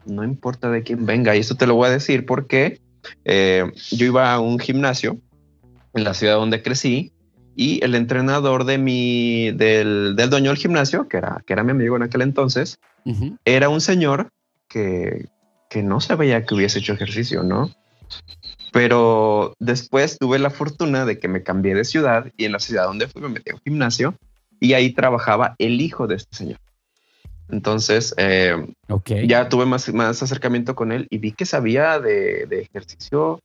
no importa de quién venga. Y esto te lo voy a decir porque eh, yo iba a un gimnasio en la ciudad donde crecí y el entrenador de mi, del, del dueño del gimnasio, que era, que era mi amigo en aquel entonces, era un señor que, que no se veía que hubiese hecho ejercicio, ¿no? Pero después tuve la fortuna de que me cambié de ciudad y en la ciudad donde fui me metí a un gimnasio y ahí trabajaba el hijo de este señor. Entonces, eh, ya tuve más, más acercamiento con él y vi que sabía de, ejercicio.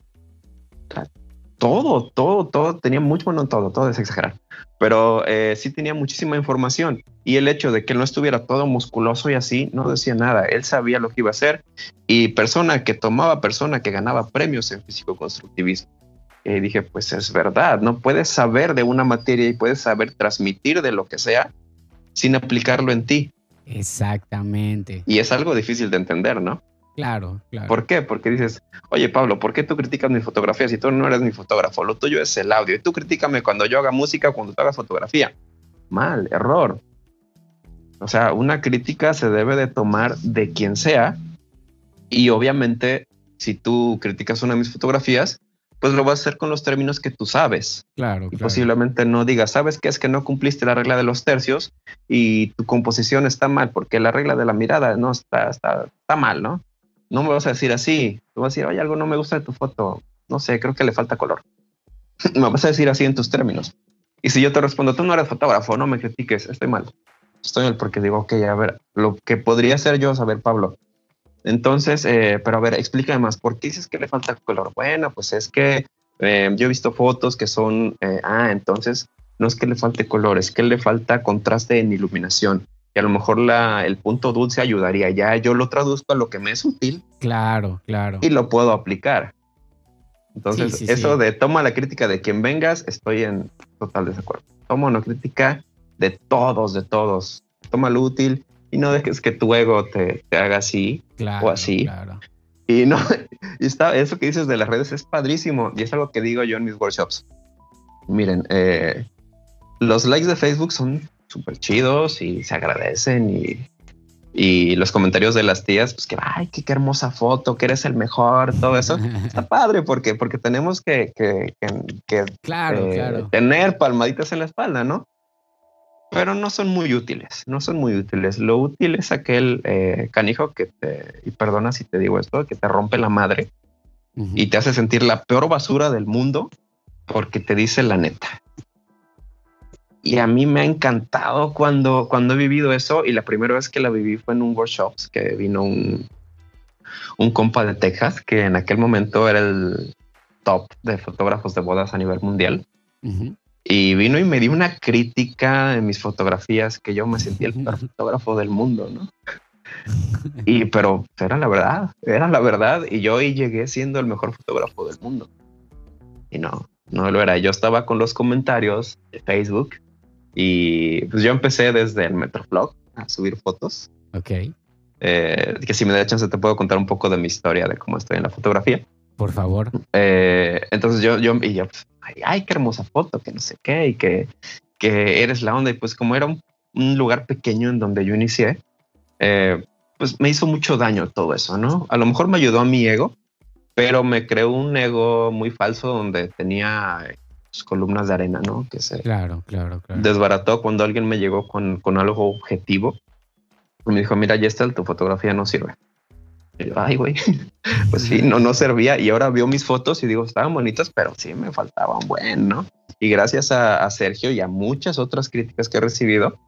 Todo, todo, todo, tenía mucho, bueno, todo, todo es exagerar, pero eh, sí tenía muchísima información y el hecho de que él no estuviera todo musculoso y así no decía nada, él sabía lo que iba a hacer y persona que tomaba, persona que ganaba premios en físico constructivismo. Y dije, pues es verdad, no puedes saber de una materia y puedes saber transmitir de lo que sea sin aplicarlo en ti. Exactamente. Y es algo difícil de entender, ¿no? Claro, claro. ¿Por qué? Porque dices, oye Pablo, ¿por qué tú criticas mi fotografía si tú no eres mi fotógrafo? Lo tuyo es el audio. Y tú critícame cuando yo haga música, cuando tú hagas fotografía. Mal, error. O sea, una crítica se debe de tomar de quien sea. Y obviamente, si tú criticas una de mis fotografías, pues lo vas a hacer con los términos que tú sabes. Claro. Y posiblemente no digas, ¿sabes qué? Es que no cumpliste la regla de los tercios y tu composición está mal porque la regla de la mirada no está, está, está mal, ¿no? No me vas a decir así. Tú vas a decir, oye, algo no me gusta de tu foto. No sé, creo que le falta color. me vas a decir así en tus términos. Y si yo te respondo, tú no eres fotógrafo, no me critiques, estoy mal. Estoy mal porque digo, ok, a ver, lo que podría ser yo saber, Pablo, entonces, eh, pero a ver, explícame más, ¿por qué dices que le falta color? Bueno, pues es que eh, yo he visto fotos que son, eh, ah, entonces no es que le falte color, es que le falta contraste en iluminación. Y a lo mejor la, el punto dulce ayudaría. Ya yo lo traduzco a lo que me es útil. Claro, claro. Y lo puedo aplicar. Entonces, eso de toma la crítica de quien vengas, estoy en total desacuerdo. Toma una crítica de todos, de todos. Toma lo útil y no dejes que tu ego te, haga así o así. Y no, y está, eso que dices de las redes es padrísimo y es algo que digo yo en mis workshops. Miren, eh, los likes de Facebook son súper chidos y se agradecen y, y, los comentarios de las tías, pues que, ay, qué, hermosa foto, que eres el mejor, todo eso. Está padre porque, porque tenemos que, que, que, eh, tener palmaditas en la espalda, ¿no? pero no son muy útiles, no son muy útiles. Lo útil es aquel eh, canijo que te, y perdona si te digo esto, que te rompe la madre y te hace sentir la peor basura del mundo porque te dice la neta. Y a mí me ha encantado cuando, cuando he vivido eso y la primera vez que la viví fue en un workshop que vino un, un compa de Texas que en aquel momento era el top de fotógrafos de bodas a nivel mundial. Y vino y me dio una crítica en mis fotografías que yo me sentía el peor fotógrafo del mundo, ¿no? Y pero era la verdad, era la verdad. Y yo ahí llegué siendo el mejor fotógrafo del mundo. Y no, no lo era. Yo estaba con los comentarios de Facebook y pues yo empecé desde el Metroflog a subir fotos. Ok. Eh, que si me da chance te puedo contar un poco de mi historia, de cómo estoy en la fotografía. Por favor. Eh, entonces yo, yo, y yo, pues, ay, qué hermosa foto, que no sé qué, y que, que eres la onda. Y pues como era un, lugar pequeño en donde yo inicié, eh, pues me hizo mucho daño todo eso, ¿no? A lo mejor me ayudó a mi ego, pero me creó un ego muy falso donde tenía pues, columnas de arena, ¿no? Que se claro, claro, claro. desbarató cuando alguien me llegó con, con algo objetivo. Y me dijo, mira, ya está, tu fotografía no sirve. Y yo, ay, güey, pues sí, no, no servía. Y ahora veo mis fotos y digo, estaban bonitas, pero sí me faltaban buen, ¿no? Y gracias a, Sergio y a muchas otras críticas que he recibido,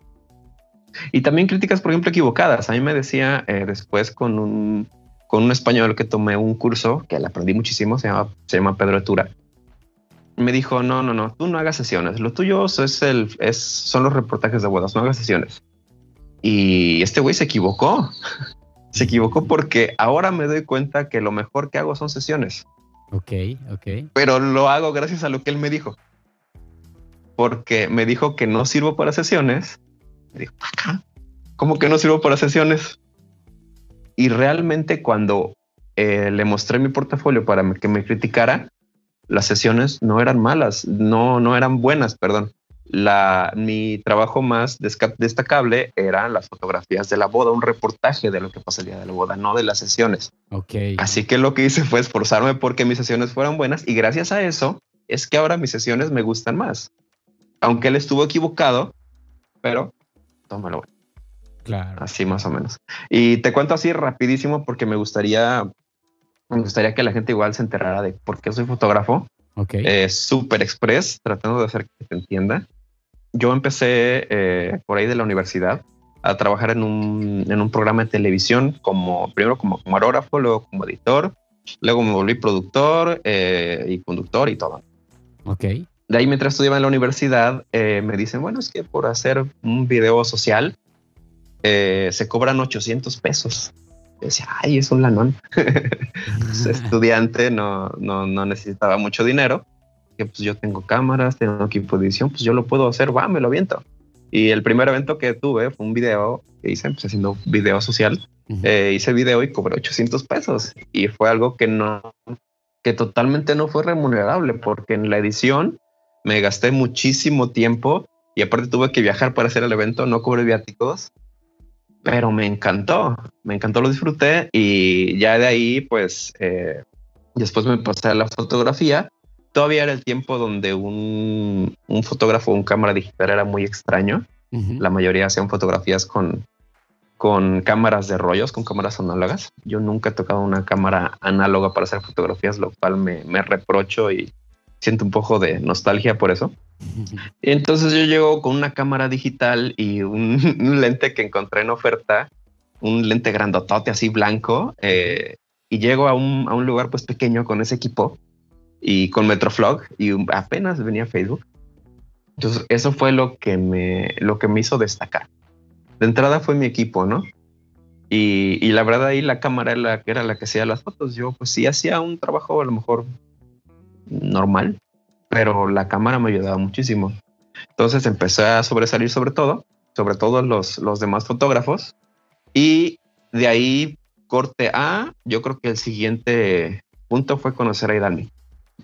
y también críticas, por ejemplo, equivocadas. A mí me decía eh, después con un, con un español que tomé un curso, que le aprendí muchísimo, se llama, se llama Pedro Etura. Me dijo, no, no, no, tú no hagas sesiones. Lo tuyo es el, es, son los reportajes de bodas, no hagas sesiones. Y este güey se equivocó. Se equivocó porque ahora me doy cuenta que lo mejor que hago son sesiones. Ok, ok. Pero lo hago gracias a lo que él me dijo. Porque me dijo que no sirvo para sesiones. Me dijo, ¿cómo que no sirvo para sesiones? Y realmente cuando eh, le mostré mi portafolio para que me criticara, las sesiones no eran malas, no, no eran buenas, perdón la, mi trabajo más destacable eran las fotografías de la boda, un reportaje de lo que pasa el día de la boda, no de las sesiones. Okay. Así que lo que hice fue esforzarme porque mis sesiones fueran buenas y gracias a eso es que ahora mis sesiones me gustan más. Aunque él estuvo equivocado, pero tómalo. Claro. Así más o menos. Y te cuento así rapidísimo porque me gustaría, me gustaría que la gente igual se enterara de por qué soy fotógrafo. Ok. Eh, super express, tratando de hacer que se entienda yo empecé eh, por ahí de la universidad a trabajar en un, en un programa de televisión como primero como camarógrafo, luego como editor, luego me volví productor eh, y conductor y todo. Ok. De ahí mientras estudiaba en la universidad eh, me dicen, bueno, es que por hacer un video social se cobran 800 pesos. Decía, ay, es un lanón. estudiante no, no, no necesitaba mucho dinero pues yo tengo cámaras, tengo equipo de edición, pues yo lo puedo hacer, va, me lo viento. Y el primer evento que tuve fue un video que hice, empecé haciendo video social. Eh, hice video y cobré 800 pesos. Y fue algo que no, que totalmente no fue remunerable, porque en la edición me gasté muchísimo tiempo y aparte tuve que viajar para hacer el evento, no cobré viáticos, pero me encantó, me encantó, lo disfruté y ya de ahí, pues, eh, después me pasé a la fotografía todavía era el tiempo donde un, un fotógrafo, un cámara digital era muy extraño. La mayoría hacían fotografías con, con cámaras de rollos, con cámaras análogas. Yo nunca he tocado una cámara análoga para hacer fotografías, lo cual me, me reprocho y siento un poco de nostalgia por eso. Entonces yo llego con una cámara digital y un, lente que encontré en oferta, un lente grandotote así blanco, eh, y llego a un, a un lugar pues pequeño con ese equipo y con Metroflog y apenas venía Facebook. Entonces, eso fue lo que me, lo que me hizo destacar. De entrada fue mi equipo, ¿no? Y, y la verdad ahí la cámara era la, era la que hacía las fotos. Yo pues sí hacía un trabajo a lo mejor normal, pero la cámara me ayudaba muchísimo. Entonces empecé a sobresalir sobre todo, sobre todo los, los demás fotógrafos. Y de ahí corte A, yo creo que el siguiente punto fue conocer a Idalmi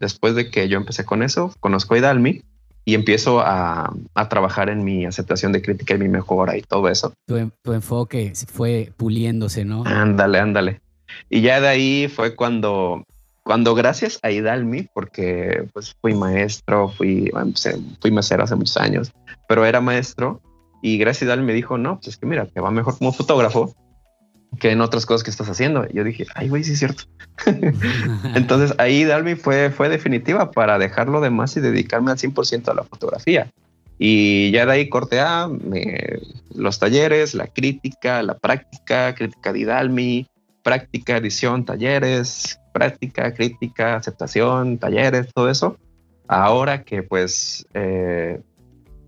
después de que yo empecé con eso, conozco a Idalmi y empiezo a, trabajar en mi aceptación de crítica y mi mejora y todo eso. Tu, tu enfoque fue puliéndose, ¿no? Ándale, ándale. Y ya de ahí fue cuando, cuando gracias a Idalmi, porque pues fui maestro, fui, pues, fui mesero hace muchos años, pero era maestro y gracias a Idalmi me dijo, no, pues es que mira, te va mejor como fotógrafo que en otras cosas que estás haciendo. Y yo dije, ay, güey, sí es cierto. Entonces ahí Dalmi fue, fue definitiva para dejarlo de más y dedicarme al 100% a la fotografía. Y ya de ahí corté a los talleres, la crítica, la práctica, crítica de Dalmi, práctica, edición, talleres, práctica, crítica, aceptación, talleres, todo eso. Ahora que pues eh,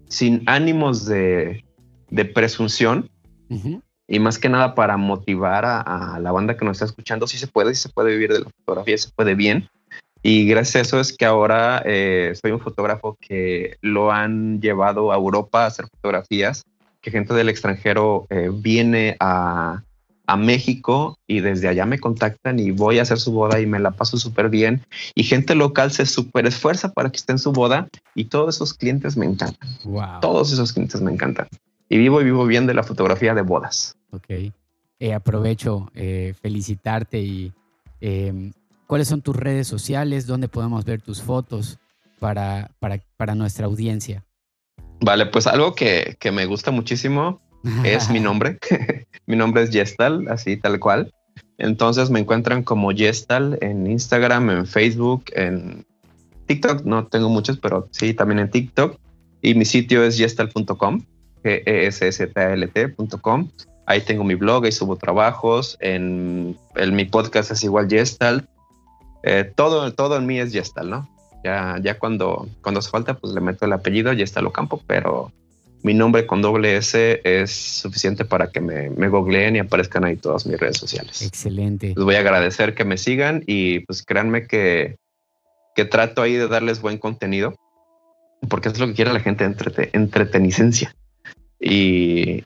sin ánimos de, de presunción, y más que nada para motivar a, la banda que nos está escuchando, si se puede, si se puede vivir de la fotografía, se puede bien. Y gracias a eso es que ahora eh, soy un fotógrafo que lo han llevado a Europa a hacer fotografías, que gente del extranjero eh, viene a, a México y desde allá me contactan y voy a hacer su boda y me la paso súper bien y gente local se súper esfuerza para que esté en su boda y todos esos clientes me encantan. Todos esos clientes me encantan. Y vivo y vivo bien de la fotografía de bodas. Ok. Eh, aprovecho eh, felicitarte y em, ¿cuáles son tus redes sociales? ¿Dónde podemos ver tus fotos para, para, para nuestra audiencia? Vale, pues algo que, que me gusta muchísimo es mi nombre. mi nombre es Yestal, así tal cual. Entonces me encuentran como Yestal en Instagram, en Facebook, en TikTok. No tengo muchos, pero sí, también en TikTok. Y mi sitio es yestal.com, g e s s t l tcom Ahí tengo mi blog, y subo trabajos. En, mi podcast es igual Yestal. Eh, todo, todo en mí es Yestal, ¿no? Ya, ya cuando, cuando hace falta, pues le meto el apellido Yestal Ocampo, pero mi nombre con doble S es suficiente para que me, me googleen y aparezcan ahí todas mis redes sociales. Excelente. Les voy a agradecer que me sigan y pues créanme que, que trato ahí de darles buen contenido porque es lo que quiere la gente, entrete, entretenicencia. Y,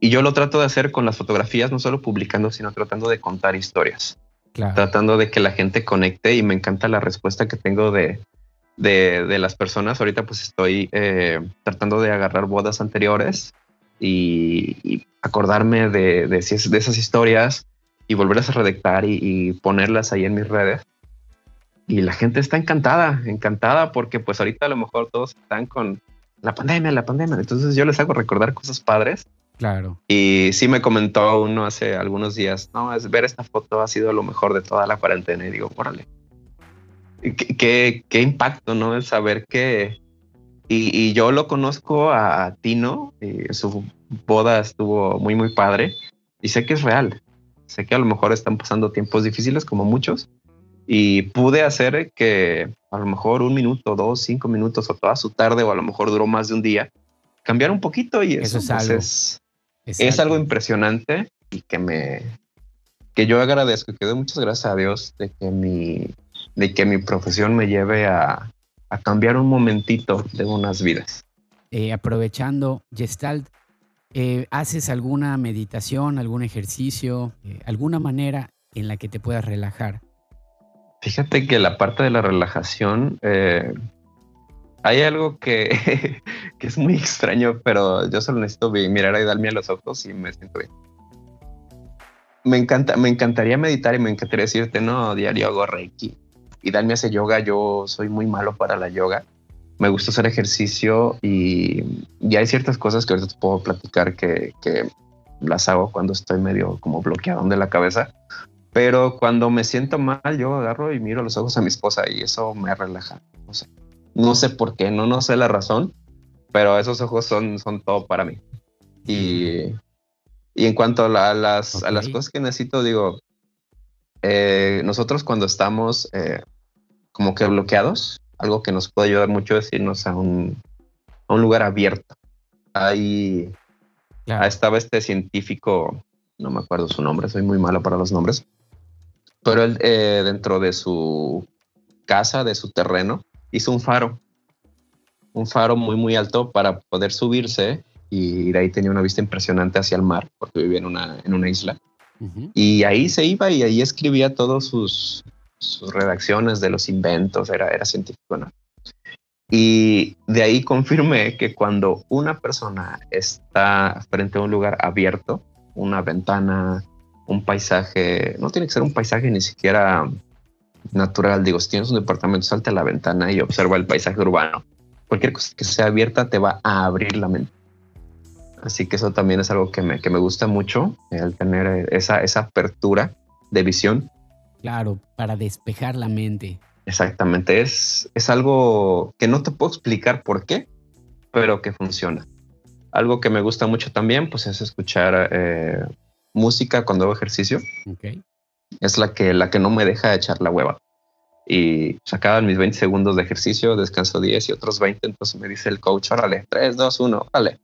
y yo lo trato de hacer con las fotografías, no solo publicando, sino tratando de contar historias. Tratando de que la gente conecte y me encanta la respuesta que tengo de, de, las personas. Ahorita pues estoy eh, tratando de agarrar bodas anteriores y, acordarme de, de, esas historias y volverlas a redactar y, ponerlas ahí en mis redes. Y la gente está encantada, encantada porque pues ahorita a lo mejor todos están con la pandemia, la pandemia. Entonces yo les hago recordar cosas padres. Claro. Y sí me comentó uno hace algunos días, no, es ver esta foto ha sido lo mejor de toda la cuarentena. Y digo, órale, qué, qué impacto, ¿no? El saber que... Y, yo lo conozco a, Tino, y su boda estuvo muy, muy padre, y sé que es real. Sé que a lo mejor están pasando tiempos difíciles como muchos, y pude hacer que a lo mejor un minuto, dos, cinco minutos, o toda su tarde, o a lo mejor duró más de un día, cambiar un poquito y eso, es, pues, algo. Es, algo impresionante y que me que yo agradezco y que doy muchas gracias a Dios de que mi de que mi profesión me lleve a, cambiar un momentito de unas vidas. Eh, aprovechando Gestalt, eh, ¿haces alguna meditación, algún ejercicio, eh, alguna manera en la que te puedas relajar? Fíjate que la parte de la relajación, hay algo que, que, es muy extraño, pero yo solo necesito mirar a darme a los ojos y me siento bien. Me, encanta, me encantaría meditar y me encantaría decirte, no, diario hago Reiki, y Dalmi hace yoga, yo soy muy malo para la yoga. Me gusta hacer ejercicio y, y hay ciertas cosas que ahorita te puedo platicar que, que las hago cuando estoy medio como bloqueado de la cabeza. Pero cuando me siento mal, yo agarro y miro los ojos a mi esposa y eso me relaja. No sé, no sé por qué, no, no sé la razón, pero esos ojos son, son todo para mí. Y, y en cuanto a, las, a las cosas que necesito, digo, eh, nosotros cuando estamos eh, como que bloqueados, algo que nos puede ayudar mucho es irnos a un, a un lugar abierto. Ahí estaba este científico, no me acuerdo su nombre, soy muy malo para los nombres, pero él eh, dentro de su casa, de su terreno, hizo un faro, un faro muy, muy alto para poder subirse y de ahí tenía una vista impresionante hacia el mar, porque vivía en una, en una isla. Y ahí se iba y ahí escribía todos sus, sus redacciones de los inventos, era, era científico, ¿no? Y de ahí confirmé que cuando una persona está frente a un lugar abierto, una ventana, un paisaje, no tiene que ser un paisaje ni siquiera natural, digo, si tienes un departamento, salte a la ventana y observa el paisaje urbano. Cualquier cosa que sea abierta te va a abrir la mente. Así que eso también es algo que me, que me gusta mucho, el tener esa, esa apertura de visión. Claro, para despejar la mente. Exactamente, es, es algo que no te puedo explicar por qué, pero que funciona. Algo que me gusta mucho también, pues es escuchar eh, música cuando hago ejercicio. Okay. Es la que, la que no me deja echar la hueva. Y sacaban mis 20 segundos de ejercicio, descanso 10 y otros 20, entonces me dice el coach, órale, 3, 2, 1, órale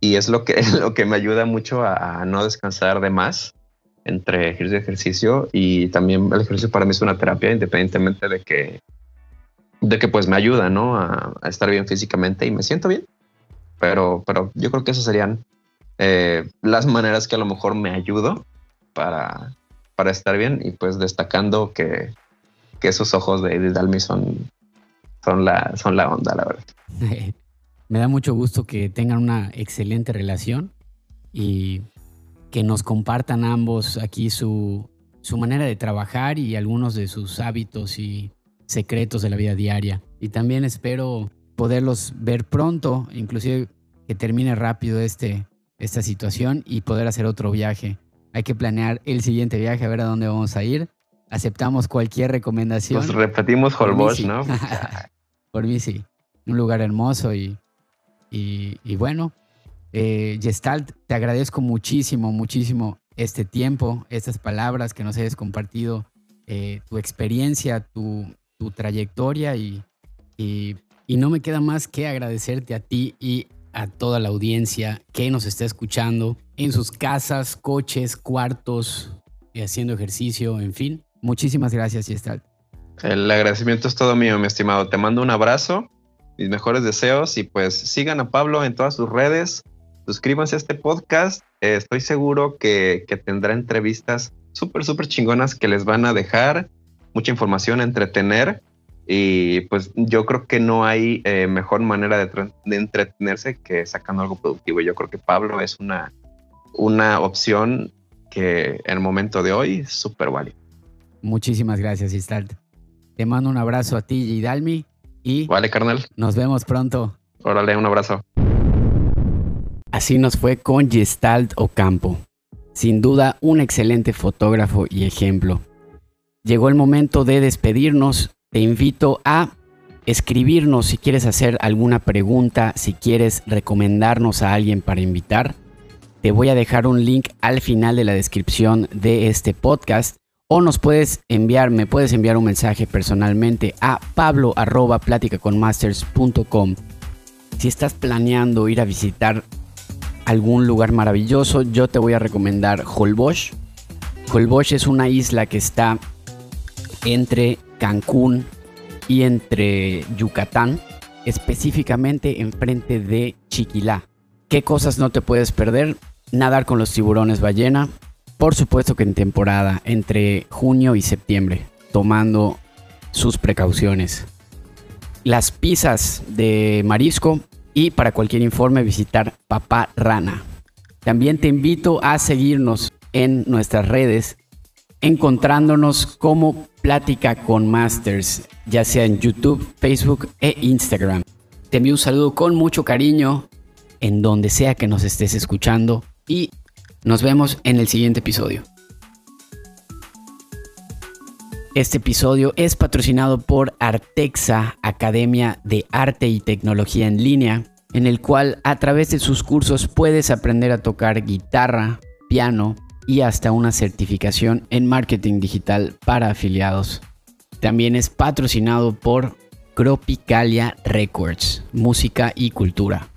y es lo que, lo que me ayuda mucho a, no descansar de más entre ejercicio y ejercicio. Y también el ejercicio para mí es una terapia, independientemente de que, de que pues me ayuda, ¿no? A, estar bien físicamente y me siento bien. Pero, pero yo creo que esas serían eh, las maneras que a lo mejor me ayudo para, para estar bien y pues destacando que, que esos ojos de Edith Dalmi son, son, la, son la onda, la verdad. Me da mucho gusto que tengan una excelente relación y que nos compartan ambos aquí su, su manera de trabajar y algunos de sus hábitos y secretos de la vida diaria. Y también espero poderlos ver pronto, inclusive que termine rápido este, esta situación y poder hacer otro viaje. Hay que planear el siguiente viaje, a ver a dónde vamos a ir. Aceptamos cualquier recomendación. Nos repetimos Holbox, ¿no? Por mí sí. Un lugar hermoso y, y, bueno, eh, Gestalt, te agradezco muchísimo, muchísimo este tiempo, estas palabras que nos hayas compartido, eh, tu experiencia, tu, tu trayectoria y, y, y, no me queda más que agradecerte a ti y a toda la audiencia que nos está escuchando en sus casas, coches, cuartos, haciendo ejercicio, en fin. Muchísimas gracias, Gestalt. El agradecimiento es todo mío, mi estimado. Te mando un abrazo, mis mejores deseos y pues sigan a Pablo en todas sus redes. Suscríbanse a este podcast. Eh, estoy seguro que, que tendrá entrevistas súper, súper chingonas que les van a dejar mucha información, entretener y pues yo creo que no hay eh, mejor manera de, entretenerse que sacando algo productivo. Yo creo que Pablo es una, una opción que en el momento de hoy es súper válida. Muchísimas gracias, Istalt. Te mando un abrazo a ti y Dalmi y vale, carnal. Nos vemos pronto. Órale, un abrazo. Así nos fue con Gestalt Ocampo. Sin duda, un excelente fotógrafo y ejemplo. Llegó el momento de despedirnos te invito a escribirnos si quieres hacer alguna pregunta, si quieres recomendarnos a alguien para invitar. Te voy a dejar un link al final de la descripción de este podcast o nos puedes enviar, me puedes enviar un mensaje personalmente a pablo Si estás planeando ir a visitar algún lugar maravilloso, yo te voy a recomendar Holbox. Holbox es una isla que está entre Cancún y entre Yucatán, específicamente enfrente de Chiquilá. ¿Qué cosas no te puedes perder? Nadar con los tiburones ballena, por supuesto que en temporada, entre junio y septiembre, tomando sus precauciones. Las pizzas de marisco y para cualquier informe visitar Papá Rana. También te invito a seguirnos en nuestras redes encontrándonos como Plática con Masters, ya sea en YouTube, Facebook e Instagram. Te envío un saludo con mucho cariño en donde sea que nos estés escuchando y nos vemos en el siguiente episodio. Este episodio es patrocinado por Artexa, Academia de Arte y Tecnología en línea, en el cual a través de sus cursos puedes aprender a tocar guitarra, piano, y hasta una certificación en marketing digital para afiliados. También es patrocinado por Cropicalia Records, música y cultura.